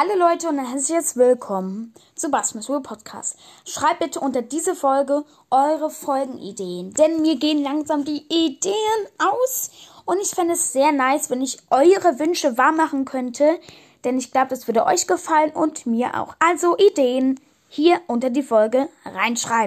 Hallo Leute und herzlich willkommen zu Basmus World Podcast. Schreibt bitte unter diese Folge eure Folgenideen, denn mir gehen langsam die Ideen aus und ich fände es sehr nice, wenn ich eure Wünsche wahr machen könnte, denn ich glaube, das würde euch gefallen und mir auch. Also Ideen hier unter die Folge reinschreiben.